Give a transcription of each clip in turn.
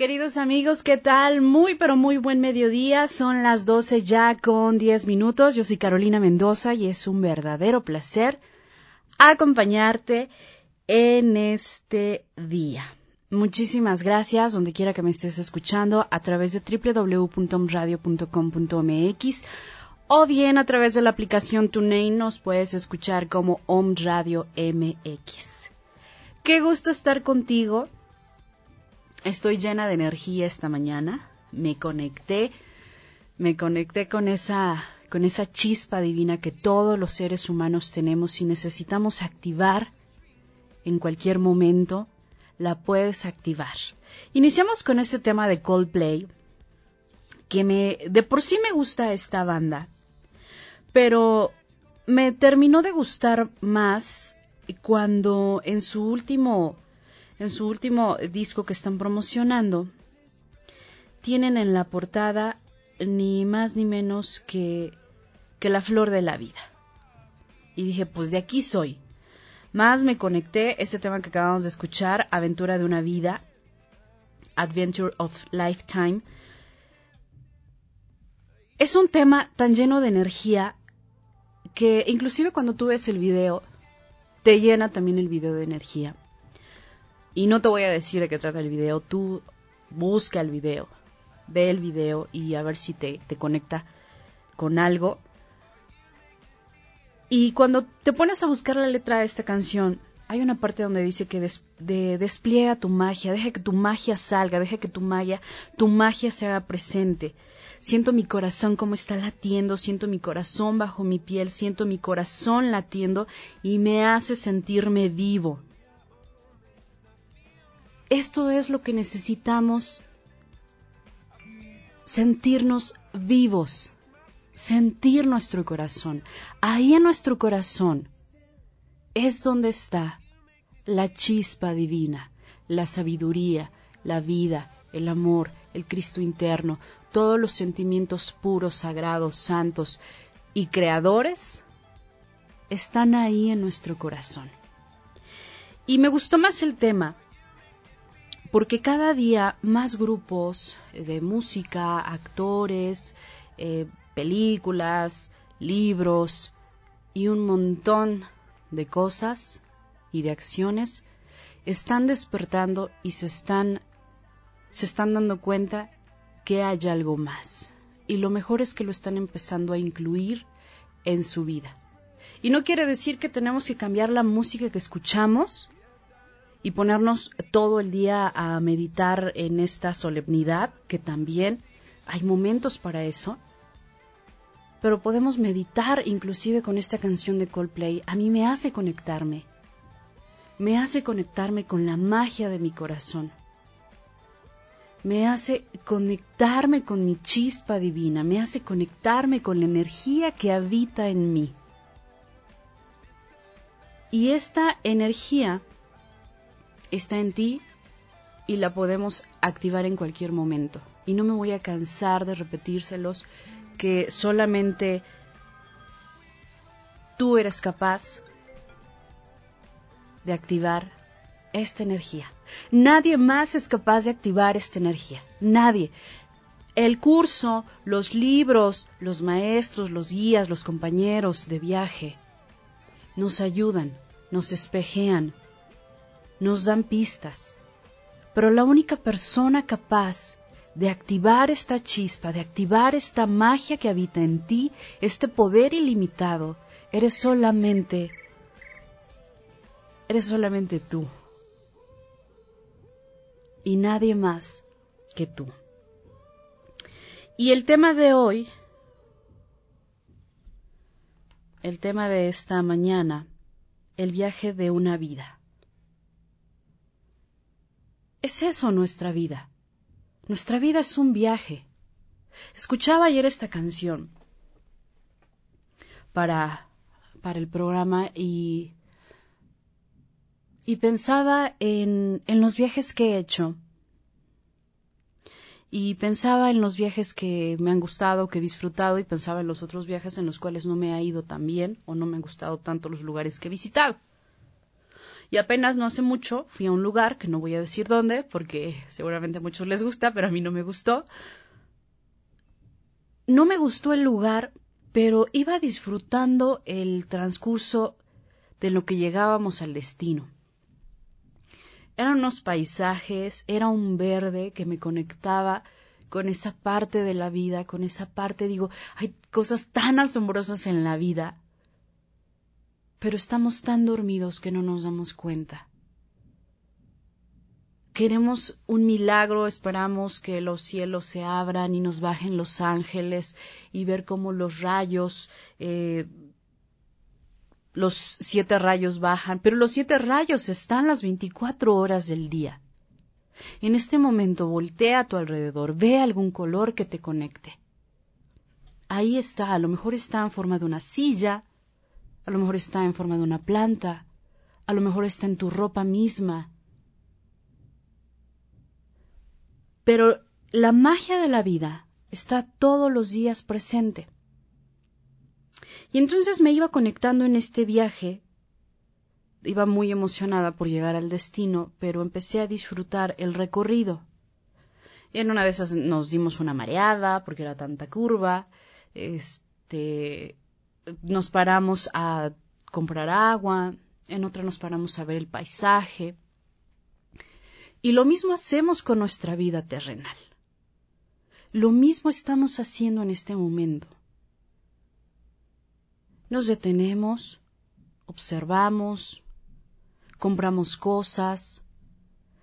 Queridos amigos, ¿qué tal? Muy, pero muy buen mediodía. Son las 12 ya con 10 minutos. Yo soy Carolina Mendoza y es un verdadero placer acompañarte en este día. Muchísimas gracias, donde quiera que me estés escuchando, a través de www.omradio.com.mx o bien a través de la aplicación TuneIn nos puedes escuchar como Om Radio MX. Qué gusto estar contigo Estoy llena de energía esta mañana. Me conecté, me conecté con esa, con esa chispa divina que todos los seres humanos tenemos y necesitamos activar en cualquier momento. La puedes activar. Iniciamos con este tema de Coldplay, que me, de por sí me gusta esta banda, pero me terminó de gustar más cuando en su último en su último disco que están promocionando, tienen en la portada ni más ni menos que, que la flor de la vida. Y dije, pues de aquí soy. Más me conecté, ese tema que acabamos de escuchar, Aventura de una vida, Adventure of Lifetime. Es un tema tan lleno de energía que inclusive cuando tú ves el video, te llena también el video de energía. Y no te voy a decir de qué trata el video, tú busca el video, ve el video y a ver si te, te conecta con algo. Y cuando te pones a buscar la letra de esta canción, hay una parte donde dice que de, despliega tu magia, deja que tu magia salga, deja que tu magia, tu magia se haga presente. Siento mi corazón como está latiendo, siento mi corazón bajo mi piel, siento mi corazón latiendo y me hace sentirme vivo. Esto es lo que necesitamos, sentirnos vivos, sentir nuestro corazón. Ahí en nuestro corazón es donde está la chispa divina, la sabiduría, la vida, el amor, el Cristo interno, todos los sentimientos puros, sagrados, santos y creadores están ahí en nuestro corazón. Y me gustó más el tema porque cada día más grupos de música, actores, eh, películas, libros y un montón de cosas y de acciones están despertando y se están se están dando cuenta que hay algo más. Y lo mejor es que lo están empezando a incluir en su vida. Y no quiere decir que tenemos que cambiar la música que escuchamos y ponernos todo el día a meditar en esta solemnidad, que también hay momentos para eso, pero podemos meditar inclusive con esta canción de Coldplay. A mí me hace conectarme, me hace conectarme con la magia de mi corazón, me hace conectarme con mi chispa divina, me hace conectarme con la energía que habita en mí. Y esta energía está en ti y la podemos activar en cualquier momento. Y no me voy a cansar de repetírselos que solamente tú eres capaz de activar esta energía. Nadie más es capaz de activar esta energía. Nadie. El curso, los libros, los maestros, los guías, los compañeros de viaje nos ayudan, nos espejean, nos dan pistas, pero la única persona capaz de activar esta chispa, de activar esta magia que habita en ti, este poder ilimitado, eres solamente, eres solamente tú. Y nadie más que tú. Y el tema de hoy, el tema de esta mañana, el viaje de una vida. Es eso nuestra vida. Nuestra vida es un viaje. Escuchaba ayer esta canción para, para el programa y, y pensaba en, en los viajes que he hecho y pensaba en los viajes que me han gustado, que he disfrutado y pensaba en los otros viajes en los cuales no me ha ido tan bien o no me han gustado tanto los lugares que he visitado. Y apenas no hace mucho fui a un lugar, que no voy a decir dónde, porque seguramente a muchos les gusta, pero a mí no me gustó. No me gustó el lugar, pero iba disfrutando el transcurso de lo que llegábamos al destino. Eran unos paisajes, era un verde que me conectaba con esa parte de la vida, con esa parte, digo, hay cosas tan asombrosas en la vida, pero estamos tan dormidos que no nos damos cuenta. Queremos un milagro, esperamos que los cielos se abran y nos bajen los ángeles y ver cómo los rayos eh, los siete rayos bajan, pero los siete rayos están las veinticuatro horas del día. En este momento voltea a tu alrededor, ve algún color que te conecte. Ahí está, a lo mejor está en forma de una silla, a lo mejor está en forma de una planta, a lo mejor está en tu ropa misma. Pero la magia de la vida está todos los días presente. Y entonces me iba conectando en este viaje. Iba muy emocionada por llegar al destino, pero empecé a disfrutar el recorrido. En una de esas nos dimos una mareada porque era tanta curva. Este, nos paramos a comprar agua, en otra nos paramos a ver el paisaje. Y lo mismo hacemos con nuestra vida terrenal. Lo mismo estamos haciendo en este momento. Nos detenemos, observamos, compramos cosas,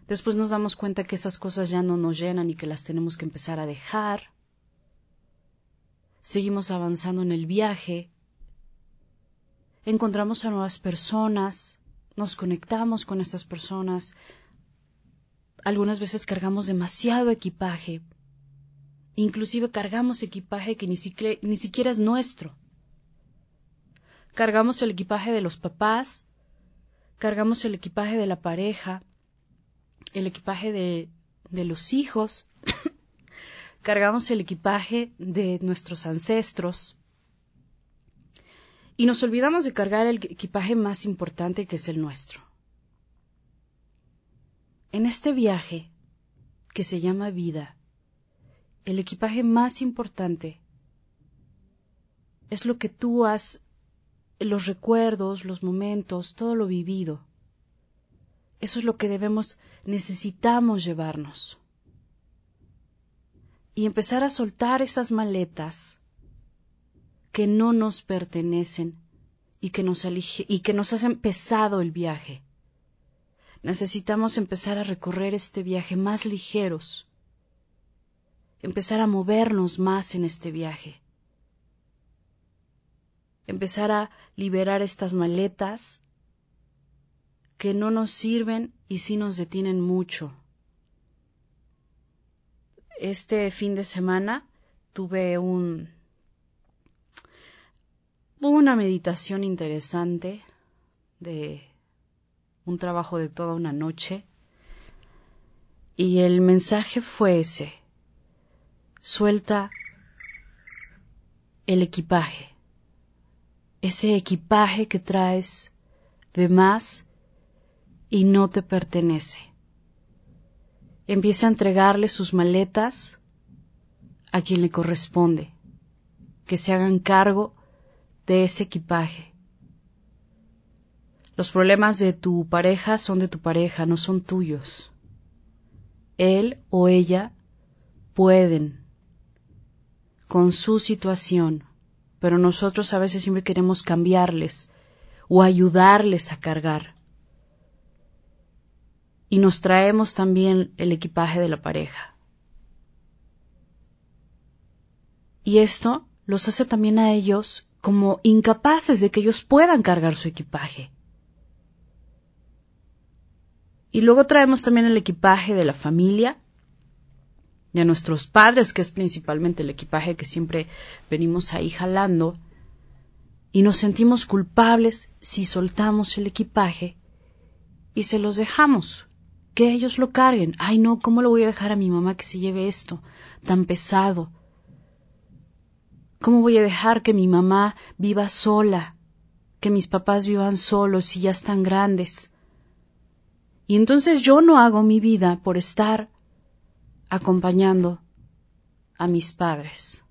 después nos damos cuenta que esas cosas ya no nos llenan y que las tenemos que empezar a dejar. Seguimos avanzando en el viaje, encontramos a nuevas personas, nos conectamos con estas personas. Algunas veces cargamos demasiado equipaje, inclusive cargamos equipaje que ni siquiera, es nuestro. Cargamos el equipaje de los papás, cargamos el equipaje de la pareja, el equipaje de los hijos, cargamos el equipaje de nuestros ancestros y nos olvidamos de cargar el equipaje más importante que es el nuestro. En este viaje, que se llama vida, el equipaje más importante es lo que tú has los recuerdos, los momentos, todo lo vivido. Eso es lo que debemos, necesitamos llevarnos. Y empezar a soltar esas maletas que no nos pertenecen y que nos, y que nos hacen pesado el viaje. Necesitamos empezar a recorrer este viaje más ligeros, empezar a movernos más en este viaje empezar a liberar estas maletas que no nos sirven y sí nos detienen mucho. Este fin de semana tuve un una meditación interesante de un trabajo de toda una noche y el mensaje fue ese suelta el equipaje ese equipaje que traes de más y no te pertenece. Empieza a entregarle sus maletas a quien le corresponde, que se hagan cargo de ese equipaje. Los problemas de tu pareja son de tu pareja, no son tuyos. Él o ella pueden, con su situación, pero nosotros a veces siempre queremos cambiarles o ayudarles a cargar. Y nos traemos también el equipaje de la pareja. Y esto los hace también a ellos como incapaces de que ellos puedan cargar su equipaje. Y luego traemos también el equipaje de la familia, de nuestros padres, que es principalmente el equipaje que siempre venimos ahí jalando, y nos sentimos culpables si soltamos el equipaje y se los dejamos, que ellos lo carguen. Ay, no, ¿cómo lo voy a dejar a mi mamá que se lleve esto tan pesado? ¿Cómo voy a dejar que mi mamá viva sola, que mis papás vivan solos y ya están grandes? Y entonces yo no hago mi vida por estar acompañando a mis padres.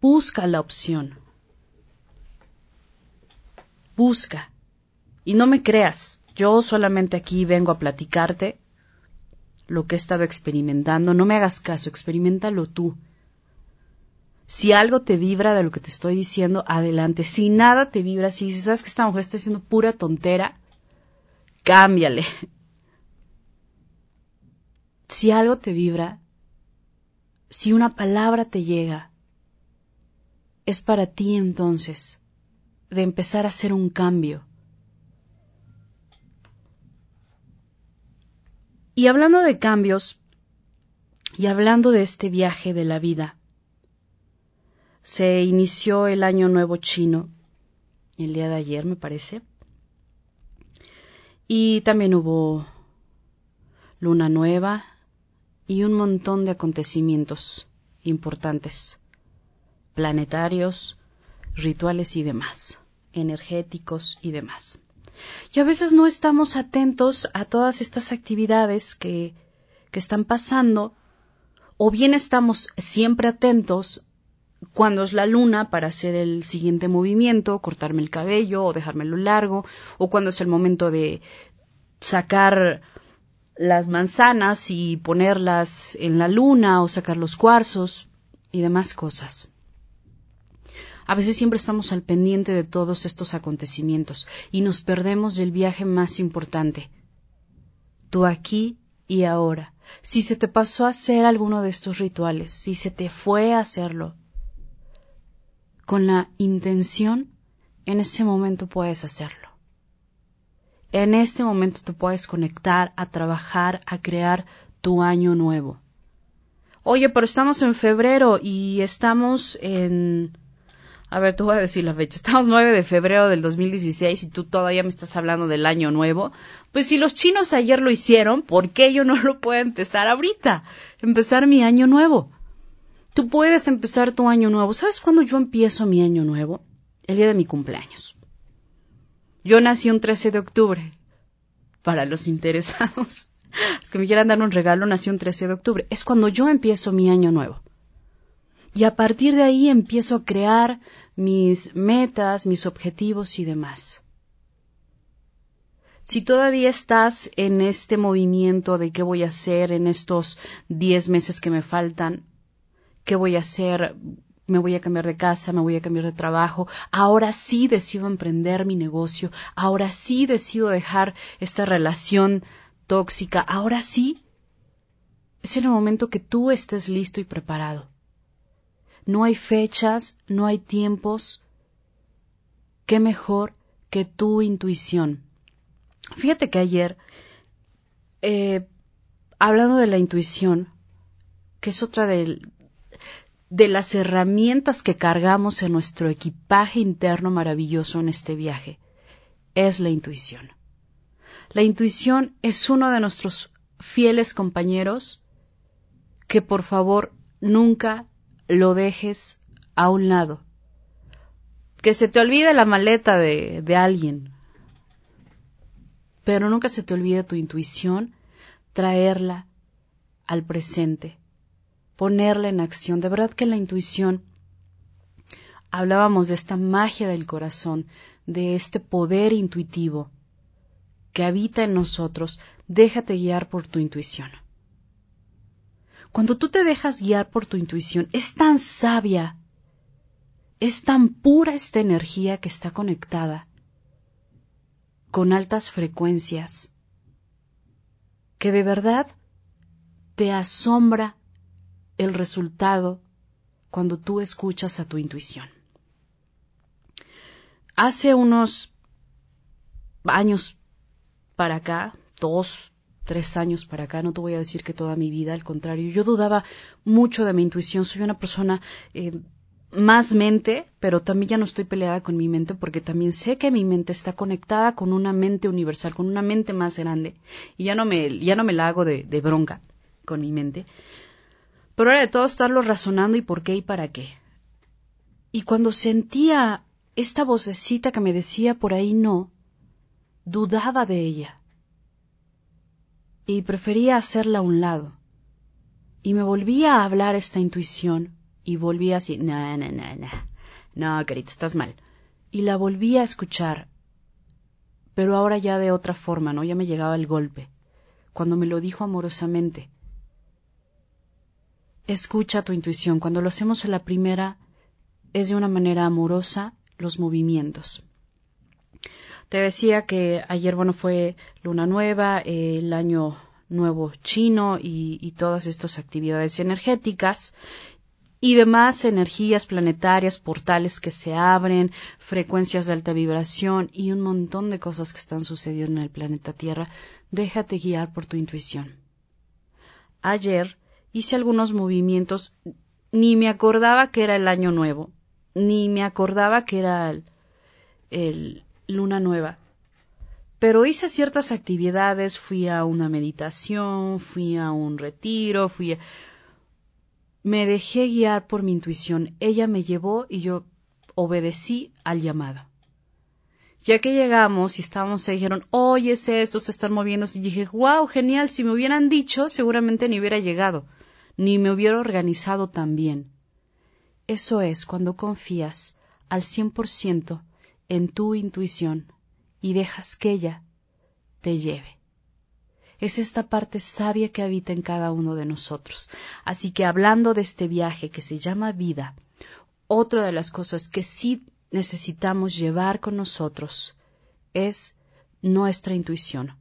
Busca la opción. Busca. Y no me creas, yo solamente aquí vengo a platicarte lo que he estado experimentando. No me hagas caso, experimentalo tú. Si algo te vibra de lo que te estoy diciendo, adelante. Si nada te vibra, si sabes que esta mujer está haciendo pura tontera, cámbiale. Si algo te vibra, si una palabra te llega, es para ti entonces de empezar a hacer un cambio. Y hablando de cambios, y hablando de este viaje de la vida, se inició el año nuevo chino, el día de ayer me parece, y también hubo luna nueva, y un montón de acontecimientos importantes, planetarios, rituales y demás, energéticos y demás. Y a veces no estamos atentos a todas estas actividades que, que están pasando, o bien estamos siempre atentos cuando es la luna para hacer el siguiente movimiento, cortarme el cabello o dejármelo largo, o cuando es el momento de sacar las manzanas y ponerlas en la luna o sacar los cuarzos y demás cosas. A veces siempre estamos al pendiente de todos estos acontecimientos y nos perdemos del viaje más importante. Tú aquí y ahora. Si se te pasó a hacer alguno de estos rituales, si se te fue a hacerlo, con la intención, en ese momento puedes hacerlo. En este momento te puedes conectar a trabajar, a crear tu año nuevo. Oye, pero estamos en febrero y estamos en... A ver, tú voy a decir la fecha. Estamos 9 de febrero del 2016 y tú todavía me estás hablando del año nuevo. Pues si los chinos ayer lo hicieron, ¿por qué yo no lo puedo empezar ahorita? Empezar mi año nuevo. Tú puedes empezar tu año nuevo. ¿Sabes cuándo yo empiezo mi año nuevo? El día de mi cumpleaños. Yo nací un 13 de octubre. Para los interesados, los que me quieran dar un regalo, nací un 13 de octubre. Es cuando yo empiezo mi año nuevo. Y a partir de ahí empiezo a crear mis metas, mis objetivos y demás. Si todavía estás en este movimiento de qué voy a hacer en estos 10 meses que me faltan, qué voy a hacer me voy a cambiar de casa, me voy a cambiar de trabajo, ahora sí decido emprender mi negocio, ahora sí decido dejar esta relación tóxica, ahora sí. Es el momento que tú estés listo y preparado. No hay fechas, no hay tiempos. ¿Qué mejor que tu intuición? Fíjate que ayer, eh, hablando de la intuición, que es otra de, de las herramientas que cargamos en nuestro equipaje interno maravilloso en este viaje, es la intuición. La intuición es uno de nuestros fieles compañeros que por favor nunca lo dejes a un lado. Que se te olvide la maleta de, de alguien, pero nunca se te olvide tu intuición, traerla al presente ponerla en acción. De verdad que la intuición, hablábamos de esta magia del corazón, de este poder intuitivo que habita en nosotros, déjate guiar por tu intuición. Cuando tú te dejas guiar por tu intuición, es tan sabia, es tan pura esta energía que está conectada con altas frecuencias, que de verdad te asombra el resultado cuando tú escuchas a tu intuición. Hace unos años para acá, dos, tres años para acá, no te voy a decir que toda mi vida, al contrario, yo dudaba mucho de mi intuición, soy una persona eh, más mente, pero también ya no estoy peleada con mi mente porque también sé que mi mente está conectada con una mente universal, con una mente más grande y ya no me, ya no me la hago de, de bronca con mi mente, pero era de todo estarlo razonando y por qué y para qué. Y cuando sentía esta vocecita que me decía por ahí no, dudaba de ella. y prefería hacerla a un lado. Y me volvía a hablar esta intuición y volvía así, no, no, no, no, no, querida, estás mal. Y la volvía a escuchar, pero ahora ya de otra forma, ¿no? Ya me llegaba el golpe, cuando me lo dijo amorosamente. Escucha tu intuición. Cuando lo hacemos a la primera, es de una manera amorosa los movimientos. Te decía que ayer, bueno, fue luna nueva, el año nuevo chino y, y todas estas actividades energéticas y demás energías planetarias, portales que se abren, frecuencias de alta vibración y un montón de cosas que están sucediendo en el planeta Tierra, déjate guiar por tu intuición. Ayer hice algunos movimientos, ni me acordaba que era el año nuevo, ni me acordaba que era el, el luna nueva. Pero hice ciertas actividades, fui a una meditación, fui a un retiro, fui a... Me dejé guiar por mi intuición. Ella me llevó y yo obedecí al llamado. Ya que llegamos y estábamos, se dijeron, oye, es esto, se están moviendo. Y dije, wow, genial, si me hubieran dicho, seguramente ni hubiera llegado, ni me hubiera organizado tan bien. Eso es cuando confías al cien por ciento en tu intuición y dejas que ella te lleve. Es esta parte sabia que habita en cada uno de nosotros. Así que hablando de este viaje que se llama vida, otra de las cosas que sí necesitamos llevar con nosotros es nuestra intuición.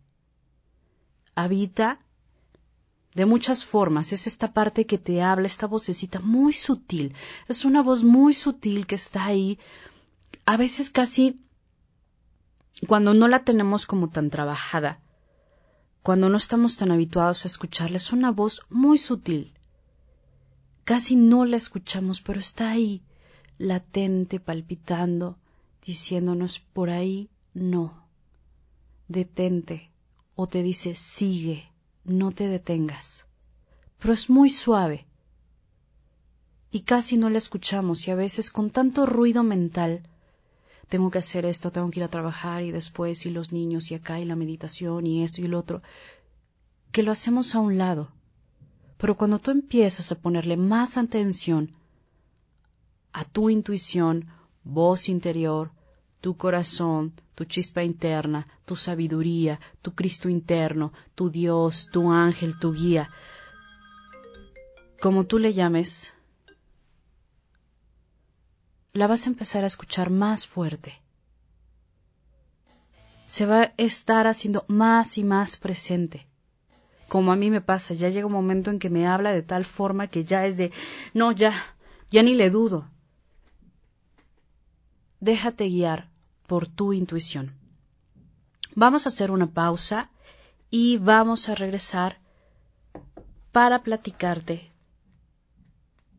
Habita de muchas formas, es esta parte que te habla, esta vocecita muy sutil, es una voz muy sutil que está ahí, a veces casi cuando no la tenemos como tan trabajada, cuando no estamos tan habituados a escucharla, es una voz muy sutil. Casi no la escuchamos, pero está ahí, latente, palpitando, diciéndonos por ahí no. Detente, o te dice sigue, no te detengas. Pero es muy suave. Y casi no la escuchamos, y a veces con tanto ruido mental tengo que hacer esto, tengo que ir a trabajar y después y los niños y acá y la meditación y esto y el otro, que lo hacemos a un lado. Pero cuando tú empiezas a ponerle más atención a tu intuición, voz interior, tu corazón, tu chispa interna, tu sabiduría, tu Cristo interno, tu Dios, tu ángel, tu guía, como tú le llames, la vas a empezar a escuchar más fuerte. Se va a estar haciendo más y más presente. Como a mí me pasa, ya llega un momento en que me habla de tal forma que ya es de, no, ya, ya ni le dudo. Déjate guiar por tu intuición. Vamos a hacer una pausa y vamos a regresar para platicarte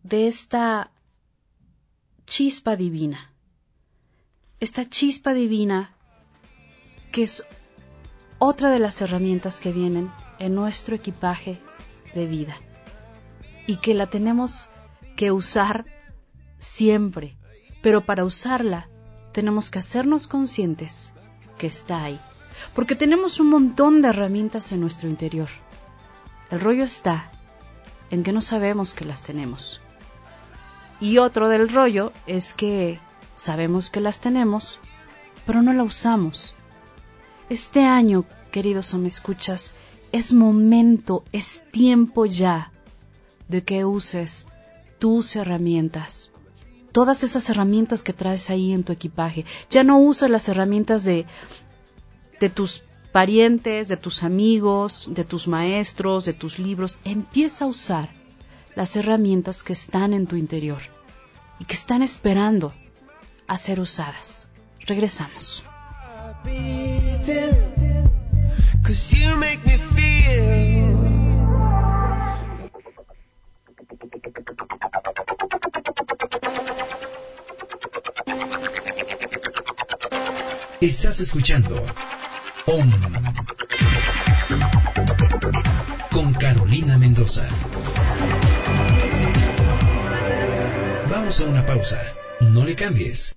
de esta chispa divina. Esta chispa divina que es otra de las herramientas que vienen en nuestro equipaje de vida y que la tenemos que usar siempre, pero para usarla tenemos que hacernos conscientes que está ahí, porque tenemos un montón de herramientas en nuestro interior. El rollo está en que no sabemos que las tenemos. Y otro del rollo es que sabemos que las tenemos, pero no la usamos. Este año, queridos o me escuchas, es momento, es tiempo ya de que uses tus herramientas. Todas esas herramientas que traes ahí en tu equipaje. Ya no usas las herramientas de, de tus parientes, de tus amigos, de tus maestros, de tus libros. Empieza a usar las herramientas que están en tu interior y que están esperando a ser usadas. Regresamos. Estás escuchando OM con Carolina Mendoza. Vamos a una pausa. No le cambies.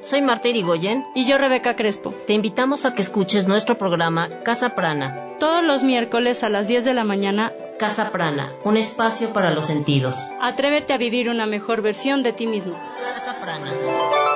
Soy Marta Irigoyen y yo Rebeca Crespo. Te invitamos a que escuches nuestro programa Casa Prana. Todos los miércoles a las 10 de la mañana. Casa Prana, un espacio para los sentidos. Atrévete a vivir una mejor versión de ti mismo. Casa Prana.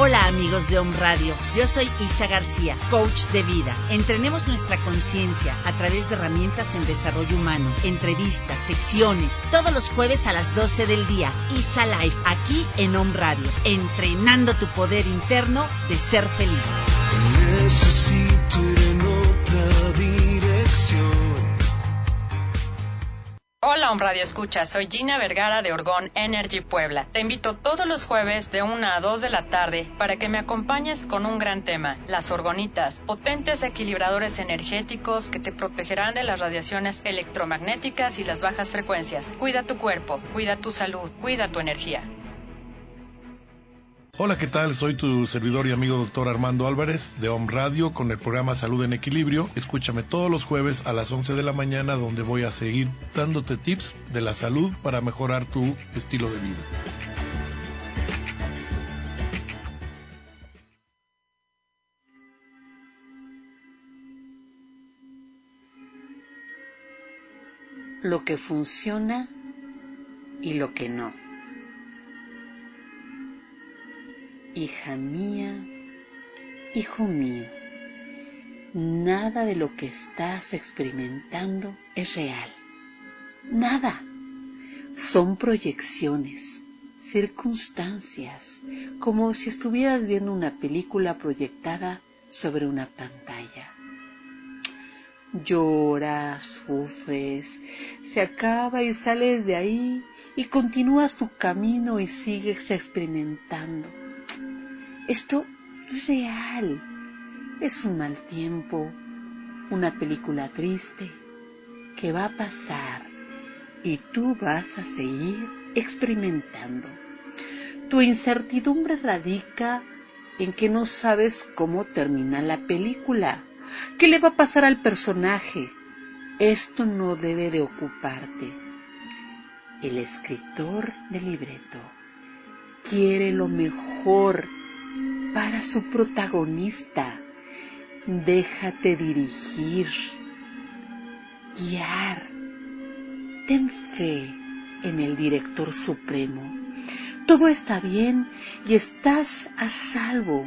Hola amigos de Home Radio, yo soy Isa García, coach de vida. Entrenemos nuestra conciencia a través de herramientas en desarrollo humano, entrevistas, secciones, todos los jueves a las 12 del día. Isa Live, aquí en Home Radio, entrenando tu poder interno de ser feliz. Necesito ir en otra dirección. Hola, Home Radio Escucha, soy Gina Vergara de Orgón Energy Puebla. Te invito todos los jueves de 1 a 2 de la tarde para que me acompañes con un gran tema, las orgonitas, potentes equilibradores energéticos que te protegerán de las radiaciones electromagnéticas y las bajas frecuencias. Cuida tu cuerpo, cuida tu salud, cuida tu energía. Hola, ¿qué tal? Soy tu servidor y amigo doctor Armando Álvarez de Home Radio con el programa Salud en Equilibrio. Escúchame todos los jueves a las 11 de la mañana donde voy a seguir dándote tips de la salud para mejorar tu estilo de vida. Lo que funciona y lo que no. Hija mía, hijo mío, nada de lo que estás experimentando es real. Nada. Son proyecciones, circunstancias, como si estuvieras viendo una película proyectada sobre una pantalla. Lloras, sufres, se acaba y sales de ahí y continúas tu camino y sigues experimentando esto es real. Es un mal tiempo, una película triste que va a pasar y tú vas a seguir experimentando. Tu incertidumbre radica en que no sabes cómo termina la película. ¿Qué le va a pasar al personaje? Esto no debe de ocuparte. El escritor del libreto quiere lo mejor para su protagonista. Déjate dirigir. guiar. Ten fe en el Director Supremo. Todo está bien y estás a salvo.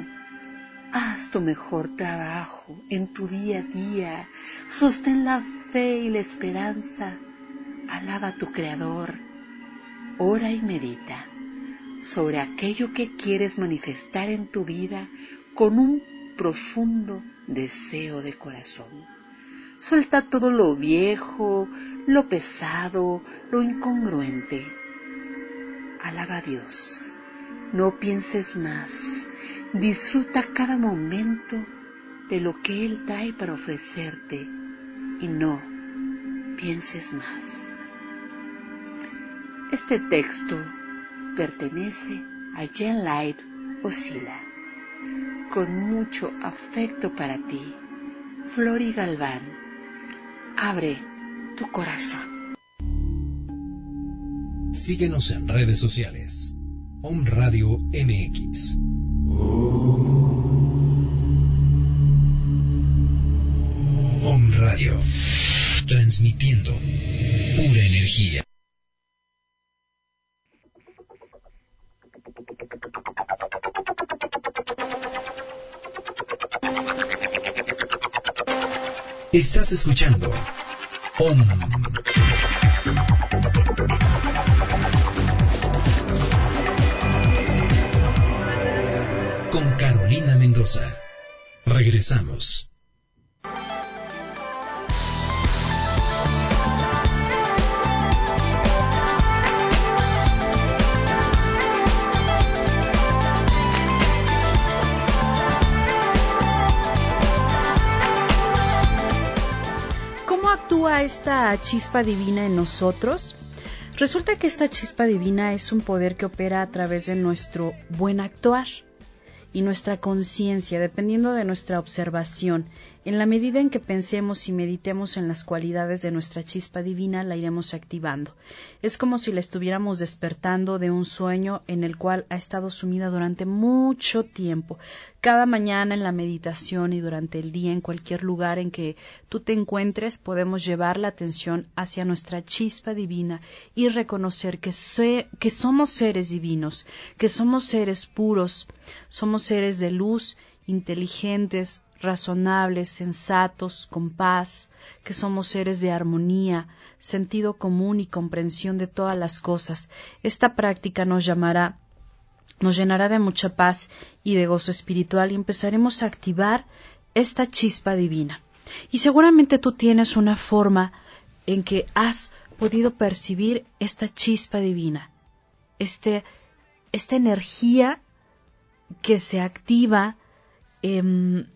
Haz tu mejor trabajo en tu día a día. Sostén la fe y la esperanza. Alaba a tu Creador. Ora y medita sobre aquello que quieres manifestar en tu vida con un profundo deseo de corazón. Suelta todo lo viejo, lo pesado, lo incongruente. Alaba a Dios. No pienses más. Disfruta cada momento de lo que Él trae para ofrecerte y no pienses más. Este texto pertenece a Jen Light Oscila. Con mucho afecto para ti, Flori Galván abre tu corazón. Síguenos en redes sociales. Om Radio MX. Om Radio. Transmitiendo pura energía. Estás escuchando Om. Con Carolina Mendoza. Regresamos. Esta chispa divina en nosotros? Resulta que esta chispa divina es un poder que opera a través de nuestro buen actuar y nuestra conciencia, dependiendo de nuestra observación. En la medida en que pensemos y meditemos en las cualidades de nuestra chispa divina, la iremos activando. Es como si la estuviéramos despertando de un sueño en el cual ha estado sumida durante mucho tiempo. Cada mañana en la meditación y durante el día en cualquier lugar en que tú te encuentres, podemos llevar la atención hacia nuestra chispa divina y reconocer que, somos seres divinos, que somos seres puros, somos seres de luz, inteligentes, razonables, sensatos, con paz, que somos seres de armonía, sentido común y comprensión de todas las cosas. Esta práctica nos llamará nos llenará de mucha paz y de gozo espiritual y empezaremos a activar esta chispa divina. Y seguramente tú tienes una forma en que has podido percibir esta chispa divina, este, esta energía que se activa. Em,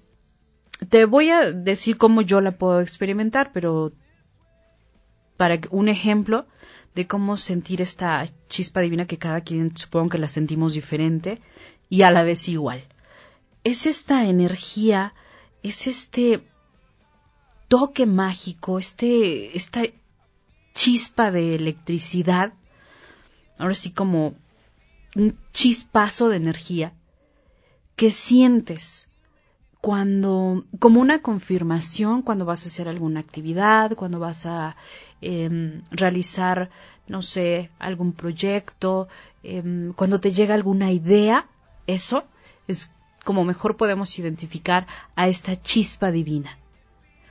te voy a decir cómo yo la puedo experimentar, pero para un ejemplo de cómo sentir esta chispa divina que cada quien supongo que la sentimos diferente y a la vez igual. Es esta energía, es este toque mágico, este, esta chispa de electricidad, ahora sí como un chispazo de energía que sientes cuando, como una confirmación cuando vas a hacer alguna actividad, cuando vas a em, realizar, no sé, algún proyecto, em, cuando te llega alguna idea, eso es como mejor podemos identificar a esta chispa divina.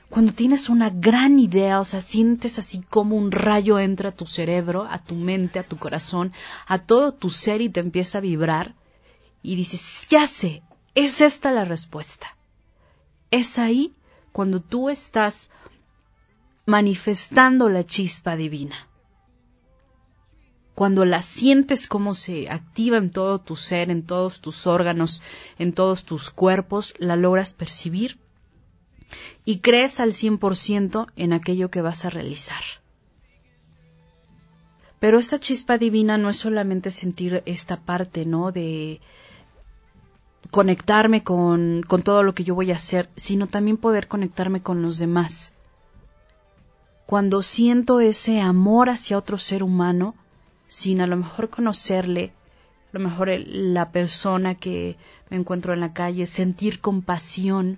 Cuando tienes una gran idea, o sea, sientes así como un rayo entra a tu cerebro, a tu mente, a tu corazón, a todo tu ser y te empieza a vibrar y dices, ya sé, es esta la respuesta. Es ahí cuando tú estás manifestando la chispa divina. Cuando la sientes como se activa en todo tu ser, en todos tus órganos, en todos tus cuerpos, la logras percibir y crees al 100% en aquello que vas a realizar. Pero esta chispa divina no es solamente sentir esta parte, ¿no? De, conectarme con, con todo lo que yo voy a hacer, sino también poder conectarme con los demás. Cuando siento ese amor hacia otro ser humano, sin a lo mejor conocerle, a lo mejor la persona que me encuentro en la calle, sentir compasión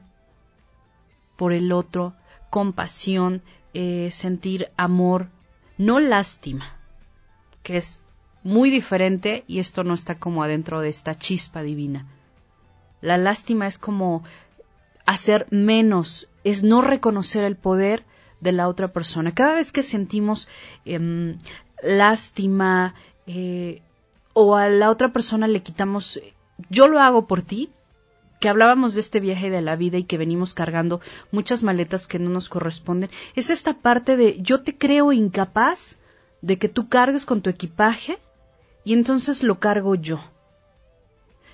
por el otro, compasión, eh, sentir amor, no lástima, que es muy diferente y esto no está como adentro de esta chispa divina. La lástima es como hacer menos, es no reconocer el poder de la otra persona. Cada vez que sentimos em, lástima eh, o a la otra persona le quitamos, yo lo hago por ti, que hablábamos de este viaje de la vida y que venimos cargando muchas maletas que no nos corresponden, es esta parte de yo te creo incapaz de que tú cargues con tu equipaje y entonces lo cargo yo.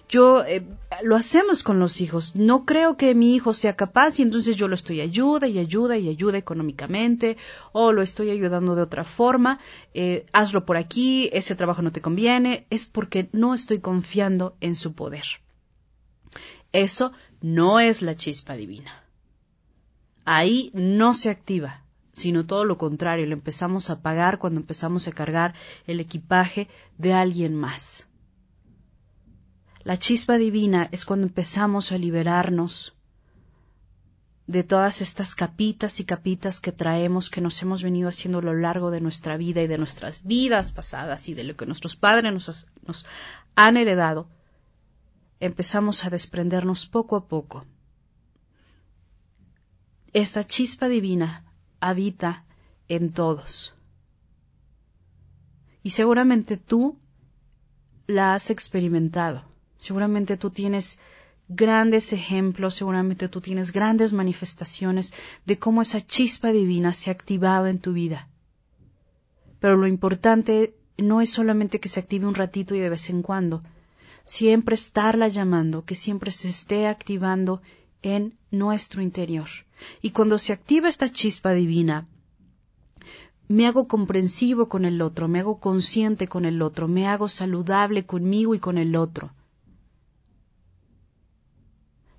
Yo eh, lo hacemos con los hijos. No creo que mi hijo sea capaz y entonces yo lo estoy ayuda y ayuda y ayuda económicamente o lo estoy ayudando de otra forma. Eh, hazlo por aquí, ese trabajo no te conviene. Es porque no estoy confiando en su poder. Eso no es la chispa divina. Ahí no se activa sino todo lo contrario, lo empezamos a pagar cuando empezamos a cargar el equipaje de alguien más. La chispa divina es cuando empezamos a liberarnos de todas estas capitas y capitas que traemos, que nos hemos venido haciendo a lo largo de nuestra vida y de nuestras vidas pasadas y de lo que nuestros padres nos, nos han heredado, empezamos a desprendernos poco a poco. Esta chispa divina habita en todos. Y seguramente tú la has experimentado. Seguramente tú tienes grandes ejemplos, seguramente tú tienes grandes manifestaciones de cómo esa chispa divina se ha activado en tu vida. Pero lo importante no es solamente que se active un ratito y de vez en cuando, siempre estarla llamando, que siempre se esté activando en nuestro interior. Y cuando se activa esta chispa divina, me hago comprensivo con el otro, me hago consciente con el otro, me hago saludable conmigo y con el otro.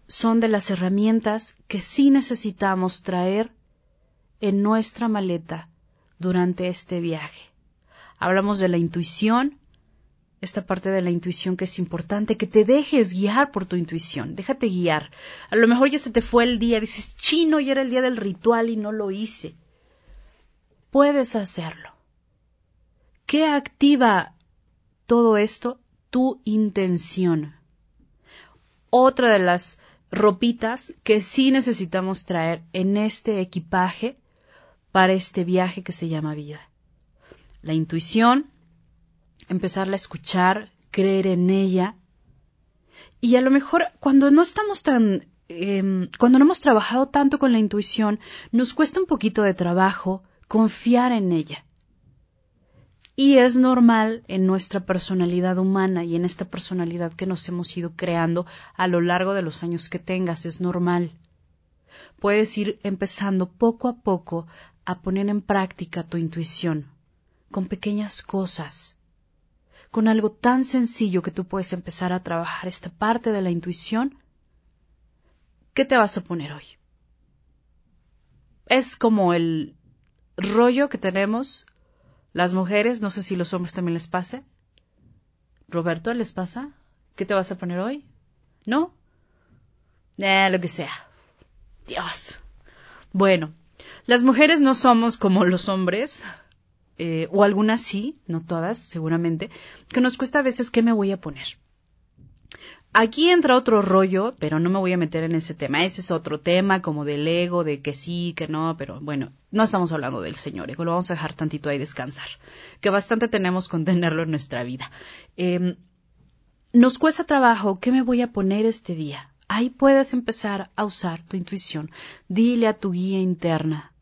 Son de las herramientas que sí necesitamos traer en nuestra maleta durante este viaje. Hablamos de la intuición, esta parte de la intuición que es importante, que te dejes guiar por tu intuición, déjate guiar. A lo mejor ya se te fue el día, dices, chino, ya era el día del ritual y no lo hice. Puedes hacerlo. ¿Qué activa todo esto? Tu intención. Otra de las ropitas que sí necesitamos traer en este equipaje para este viaje que se llama vida. La intuición, empezarla a escuchar, creer en ella. Y a lo mejor cuando no estamos tan, eh, cuando no hemos trabajado tanto con la intuición, nos cuesta un poquito de trabajo confiar en ella. Y es normal en nuestra personalidad humana y en esta personalidad que nos hemos ido creando a lo largo de los años que tengas, es normal. Puedes ir empezando poco a poco a poner en práctica tu intuición, con pequeñas cosas, con algo tan sencillo que tú puedes empezar a trabajar esta parte de la intuición, ¿qué te vas a poner hoy? Es como el rollo que tenemos las mujeres, no sé si los hombres también les pase. Roberto, ¿les pasa? ¿Qué te vas a poner hoy? ¿No? Eh, lo que sea. Dios. Bueno, las mujeres no somos como los hombres, eh, o algunas sí, no todas, seguramente, que nos cuesta a veces qué me voy a poner. Aquí entra otro rollo, pero no me voy a meter en ese tema. Ese es otro tema, como del ego, de que sí, que no, pero bueno, no estamos hablando del señor ego, lo vamos a dejar tantito ahí descansar, que bastante tenemos con tenerlo en nuestra vida. Eh, nos cuesta trabajo, ¿qué me voy a poner este día? Ahí puedes empezar a usar tu intuición. Dile a tu guía interna,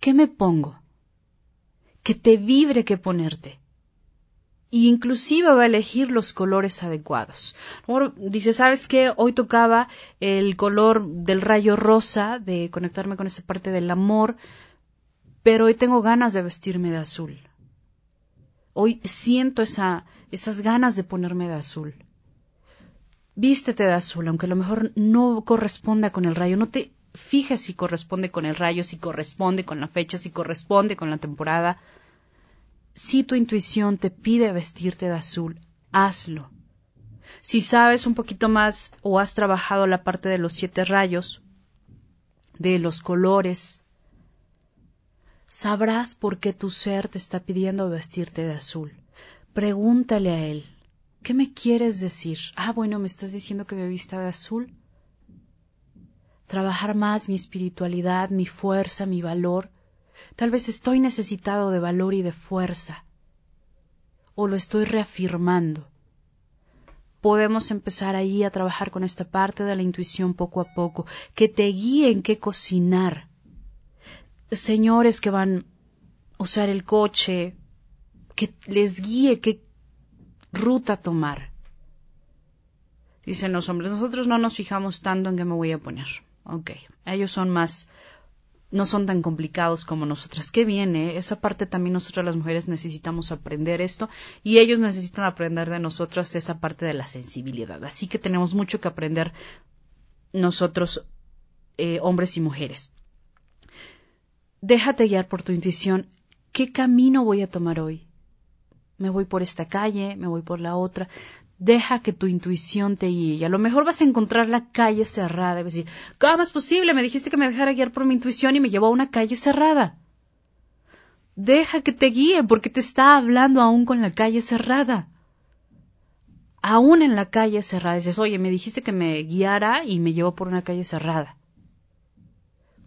¿qué me pongo? que te vibre que ponerte. Y inclusive va a elegir los colores adecuados. Dice, ¿sabes qué? Hoy tocaba el color del rayo rosa, de conectarme con esa parte del amor, pero hoy tengo ganas de vestirme de azul. Hoy siento esa, esas ganas de ponerme de azul. Vístete de azul, aunque a lo mejor no corresponda con el rayo. No te fija si corresponde con el rayo, si corresponde con la fecha, si corresponde con la temporada. Si tu intuición te pide vestirte de azul, hazlo. Si sabes un poquito más o has trabajado la parte de los siete rayos, de los colores, sabrás por qué tu ser te está pidiendo vestirte de azul. Pregúntale a él, ¿qué me quieres decir? Ah, bueno, me estás diciendo que me vista de azul. Trabajar más mi espiritualidad, mi fuerza, mi valor. Tal vez estoy necesitado de valor y de fuerza. O lo estoy reafirmando. Podemos empezar ahí a trabajar con esta parte de la intuición poco a poco, que te guíe en qué cocinar señores que van a usar el coche, que les guíe qué ruta tomar. Dicen los hombres, nosotros no nos fijamos tanto en qué me voy a poner. Ok, ellos son más, no son tan complicados como nosotras. Qué bien, ¿eh? Esa parte también nosotras las mujeres necesitamos aprender esto y ellos necesitan aprender de nosotras esa parte de la sensibilidad. Así que tenemos mucho que aprender nosotros, eh, hombres y mujeres. Déjate guiar por tu intuición. ¿Qué camino voy a tomar hoy? ¿Me voy por esta calle? ¿Me voy por la otra? Deja que tu intuición te guíe. A lo mejor vas a encontrar la calle cerrada y vas a decir, ¿cómo es posible? Me dijiste que me dejara guiar por mi intuición y me llevó a una calle cerrada. Deja que te guíe porque te está hablando aún con la calle cerrada. Aún en la calle cerrada dices, oye, me dijiste que me guiara y me llevó por una calle cerrada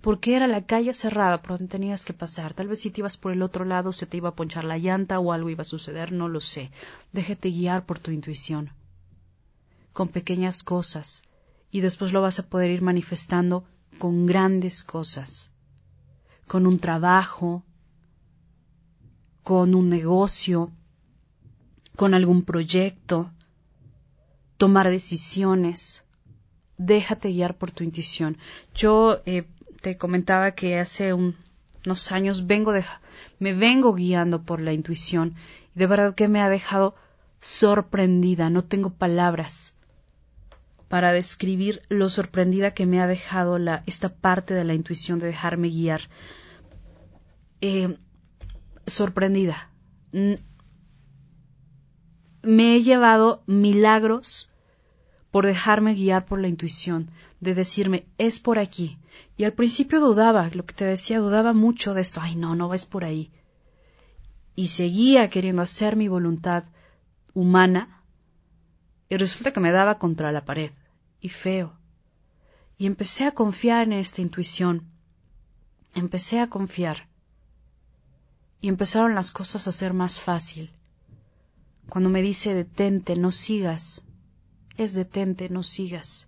porque era la calle cerrada por donde tenías que pasar. Tal vez si te ibas por el otro lado se te iba a ponchar la llanta o algo iba a suceder, no lo sé. Déjate guiar por tu intuición, con pequeñas cosas, y después lo vas a poder ir manifestando con grandes cosas, con un trabajo, con un negocio, con algún proyecto, tomar decisiones. Déjate guiar por tu intuición. Yo eh, te comentaba que hace unos años vengo de, me vengo guiando por la intuición y de verdad que me ha dejado sorprendida, no tengo palabras para describir lo sorprendida que me ha dejado la, esta parte de la intuición de dejarme guiar. Eh, sorprendida. Me he llevado milagros por dejarme guiar por la intuición, de decirme, es por aquí. Y al principio dudaba, lo que te decía, dudaba mucho de esto, ay no, no es por ahí. Y seguía queriendo hacer mi voluntad humana, y resulta que me daba contra la pared, y feo. Y empecé a confiar en esta intuición, empecé a confiar, y empezaron las cosas a ser más fácil. Cuando me dice detente, no sigas, es detente, no sigas.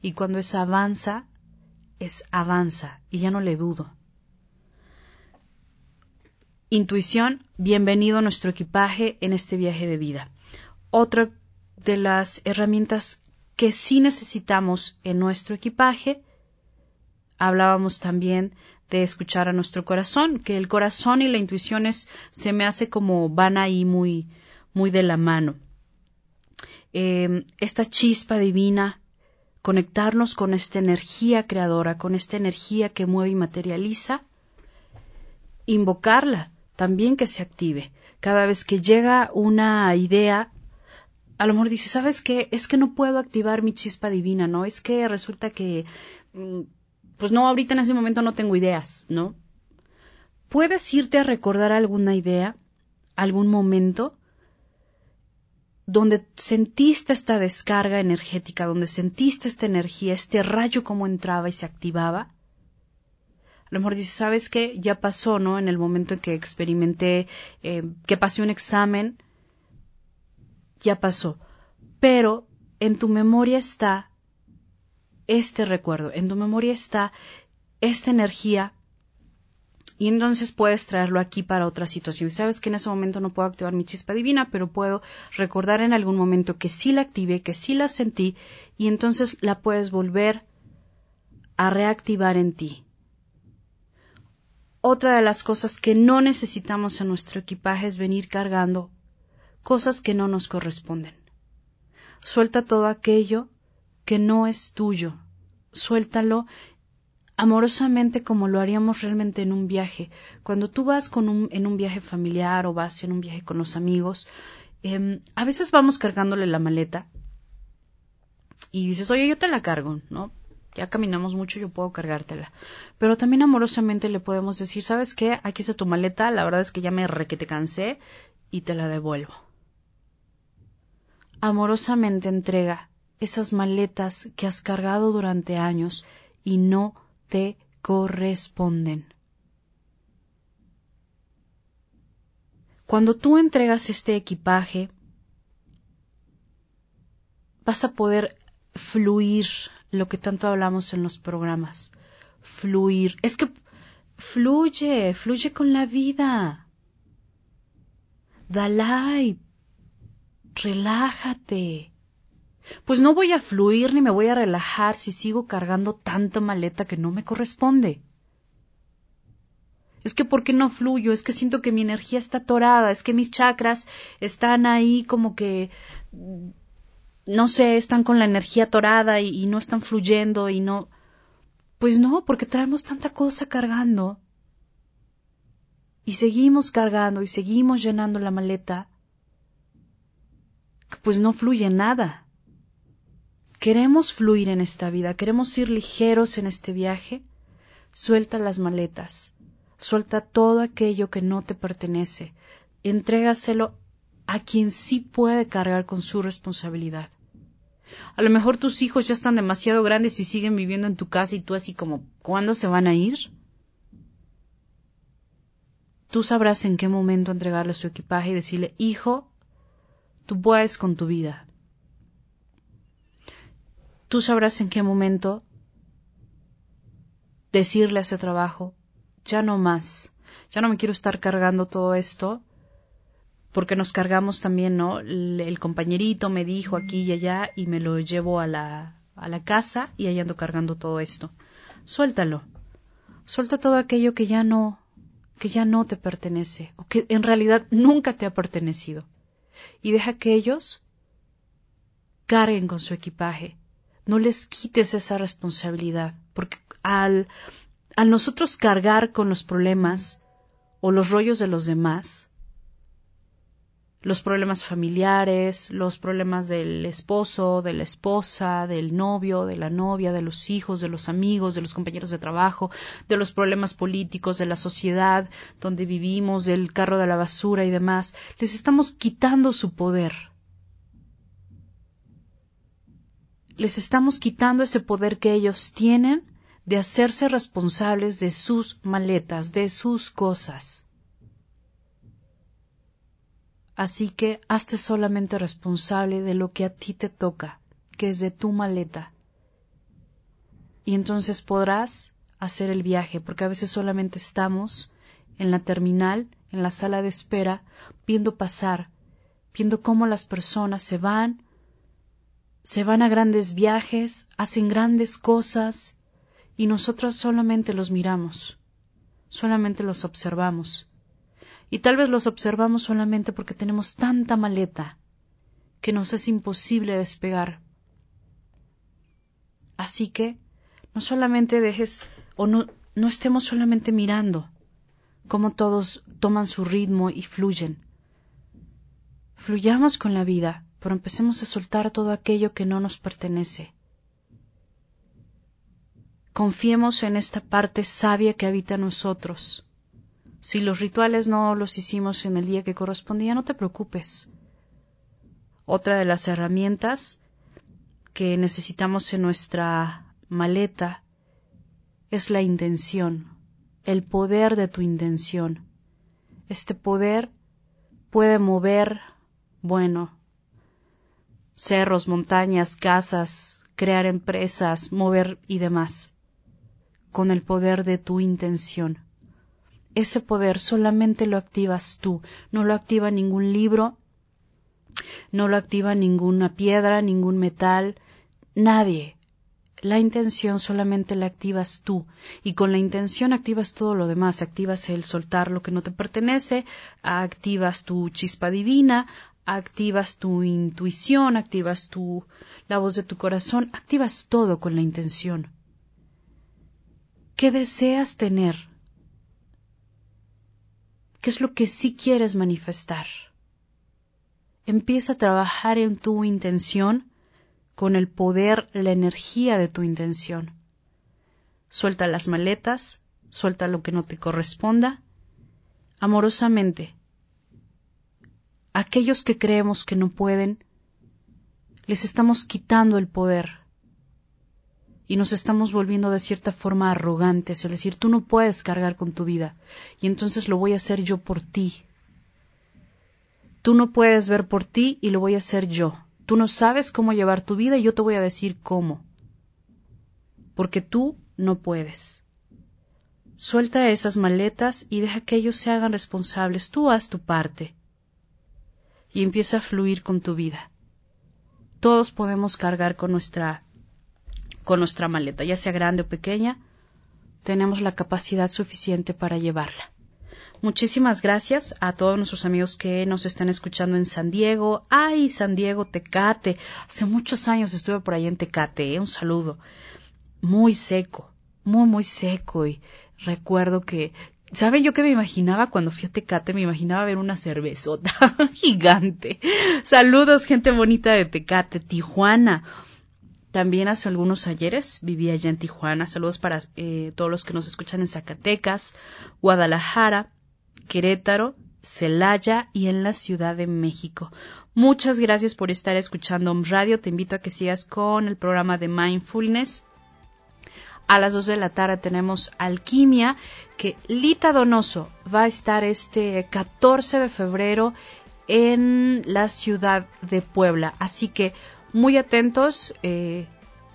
Y cuando es avanza, es avanza, y ya no le dudo. Intuición, bienvenido a nuestro equipaje en este viaje de vida. Otra de las herramientas que sí necesitamos en nuestro equipaje, hablábamos también de escuchar a nuestro corazón, que el corazón y la intuición se me hace como van ahí muy, muy de la mano. Em, esta chispa divina, conectarnos con esta energía creadora, con esta energía que mueve y materializa, invocarla, también que se active. Cada vez que llega una idea, a lo mejor dice, ¿sabes qué? Es que no puedo activar mi chispa divina, ¿no? Es que resulta que, mm, pues no, ahorita en ese momento no tengo ideas, ¿no? ¿Puedes irte a recordar alguna idea, algún momento? Donde sentiste esta descarga energética, donde sentiste esta energía, este rayo como entraba y se activaba, a lo mejor dices, ¿sabes qué? Ya pasó, ¿no? En el momento en que experimenté, eh, que pasé un examen, ya pasó. Pero en tu memoria está este recuerdo, en tu memoria está esta energía y entonces puedes traerlo aquí para otra situación. Sabes que en ese momento no puedo activar mi chispa divina, pero puedo recordar en algún momento que sí la activé, que sí la sentí, y entonces la puedes volver a reactivar en ti. Otra de las cosas que no necesitamos en nuestro equipaje es venir cargando cosas que no nos corresponden. Suelta todo aquello que no es tuyo. Suéltalo amorosamente como lo haríamos realmente en un viaje. Cuando tú vas con un, en un viaje familiar o vas en un viaje con los amigos, em, a veces vamos cargándole la maleta y dices, oye, yo te la cargo, ¿no? ya caminamos mucho, yo puedo cargártela. Pero también amorosamente le podemos decir, ¿sabes qué? Aquí está tu maleta, la verdad es que ya me re que te cansé y te la devuelvo. Amorosamente entrega esas maletas que has cargado durante años y no te corresponden. Cuando tú entregas este equipaje, vas a poder fluir lo que tanto hablamos en los programas. Fluir. Es que fluye, fluye con la vida. Dalai, relájate. Pues no voy a fluir ni me voy a relajar si sigo cargando tanta maleta que no me corresponde. Es que ¿por qué no fluyo? Es que siento que mi energía está atorada, es que mis chakras están ahí como que no sé, están con la energía atorada y, y no están fluyendo y no. Pues no, porque traemos tanta cosa cargando. Y seguimos cargando y seguimos llenando la maleta. Pues no fluye nada. Queremos fluir en esta vida, queremos ir ligeros en este viaje. Suelta las maletas, suelta todo aquello que no te pertenece, entrégaselo a quien sí puede cargar con su responsabilidad. A lo mejor tus hijos ya están demasiado grandes y siguen viviendo en tu casa y tú así como, ¿cuándo se van a ir? Tú sabrás en qué momento entregarle su equipaje y decirle, hijo, tú puedes con tu vida. Tú sabrás en qué momento decirle a ese trabajo, ya no más, ya no me quiero estar cargando todo esto, porque nos cargamos también, ¿no? El, compañerito me dijo aquí y allá y me lo llevo a la, a la casa y ahí ando cargando todo esto. Suéltalo. Suelta todo aquello que ya no, que ya no te pertenece o que en realidad nunca te ha pertenecido. Y deja que ellos carguen con su equipaje. No les quites esa responsabilidad, porque al, al nosotros cargar con los problemas o los rollos de los demás, los problemas familiares, los problemas del esposo, de la esposa, del novio, de la novia, de los hijos, de los amigos, de los compañeros de trabajo, de los problemas políticos, de la sociedad donde vivimos, del carro de la basura y demás, les estamos quitando su poder. Les estamos quitando ese poder que ellos tienen de hacerse responsables de sus maletas, de sus cosas. Así que hazte solamente responsable de lo que a ti te toca, que es de tu maleta. Y entonces podrás hacer el viaje, porque a veces solamente estamos en la terminal, en la sala de espera, viendo pasar, viendo cómo las personas se van, se van a grandes viajes, hacen grandes cosas, y nosotros solamente los miramos, solamente los observamos y tal vez los observamos solamente porque tenemos tanta maleta que nos es imposible despegar. Así que no solamente dejes o no, no estemos solamente mirando cómo todos toman su ritmo y fluyen. Fluyamos con la vida, pero empecemos a soltar todo aquello que no nos pertenece. Confiemos en esta parte sabia que habita en nosotros si los rituales no los hicimos en el día que correspondía, no te preocupes. Otra de las herramientas que necesitamos en nuestra maleta es la intención, el poder de tu intención. Este poder puede mover, bueno, cerros, montañas, casas, crear empresas, mover y demás, con el poder de tu intención ese poder solamente lo activas tú, no lo activa ningún libro, no lo activa ninguna piedra, ningún metal, nadie. La intención solamente la activas tú y con la intención activas todo lo demás, activas el soltar lo que no te pertenece, activas tu chispa divina, activas tu intuición, activas tu la voz de tu corazón, activas todo con la intención. ¿Qué deseas tener? ¿Qué es lo que sí quieres manifestar? Empieza a trabajar en tu intención con el poder, la energía de tu intención. suelta las maletas, suelta lo que no te corresponda, amorosamente. Aquellos que creemos que no pueden, les estamos quitando el poder y nos estamos volviendo de cierta forma arrogantes, es decir, tú no puedes cargar con tu vida y entonces lo voy a hacer yo por ti. Tú no puedes ver por ti y lo voy a hacer yo. Tú no sabes cómo llevar tu vida y yo te voy a decir cómo. Porque tú no puedes. Suelta esas maletas y deja que ellos se hagan responsables. Tú haz tu parte. Y empieza a fluir con tu vida. Todos podemos cargar con nuestra con nuestra maleta, ya sea grande o pequeña, tenemos la capacidad suficiente para llevarla. Muchísimas gracias a todos nuestros amigos que nos están escuchando en San Diego. Ay, San Diego, Tecate. Hace muchos años estuve por ahí en Tecate. ¿eh? Un saludo. Muy seco, muy, muy seco. Y recuerdo que, ¿saben yo qué me imaginaba cuando fui a Tecate? Me imaginaba ver una cervezota gigante. Saludos, gente bonita de Tecate, Tijuana. También hace algunos ayeres vivía allá en Tijuana. Saludos para eh, todos los que nos escuchan en Zacatecas, Guadalajara, Querétaro, Celaya y en la Ciudad de México. Muchas gracias por estar escuchando Radio. Te invito a que sigas con el programa de Mindfulness. A las 2 de la tarde tenemos Alquimia, que Lita Donoso va a estar este 14 de febrero en la ciudad de Puebla. Así que muy atentos. Eh,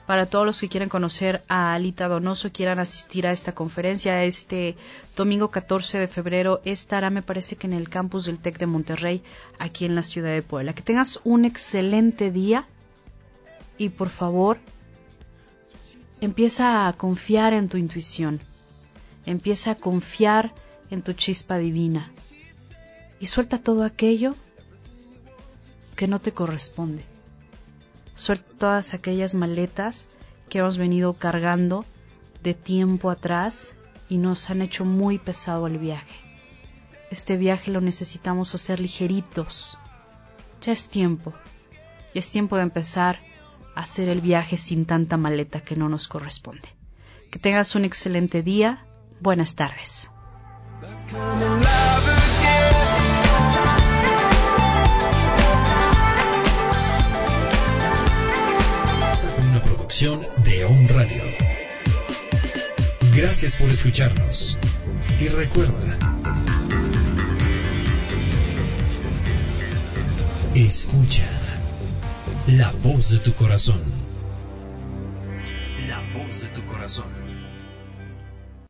para todos los que quieran conocer a Alita Donoso, quieran asistir a esta conferencia, este domingo 14 de febrero estará, me parece que en el campus del TEC de Monterrey, aquí en la ciudad de Puebla. Que tengas un excelente día y por favor, empieza a confiar en tu intuición, empieza a confiar en tu chispa divina y suelta todo aquello que no te corresponde suelta todas aquellas maletas que hemos venido cargando de tiempo atrás y nos han hecho muy pesado el viaje. Este viaje lo necesitamos hacer ligeritos. Ya es tiempo. Ya es tiempo de empezar a hacer el viaje sin tanta maleta que no nos corresponde. Que tengas un excelente día. Buenas tardes. De On Radio. Gracias por escucharnos. Y recuerda, escucha la voz de tu corazón. La voz de tu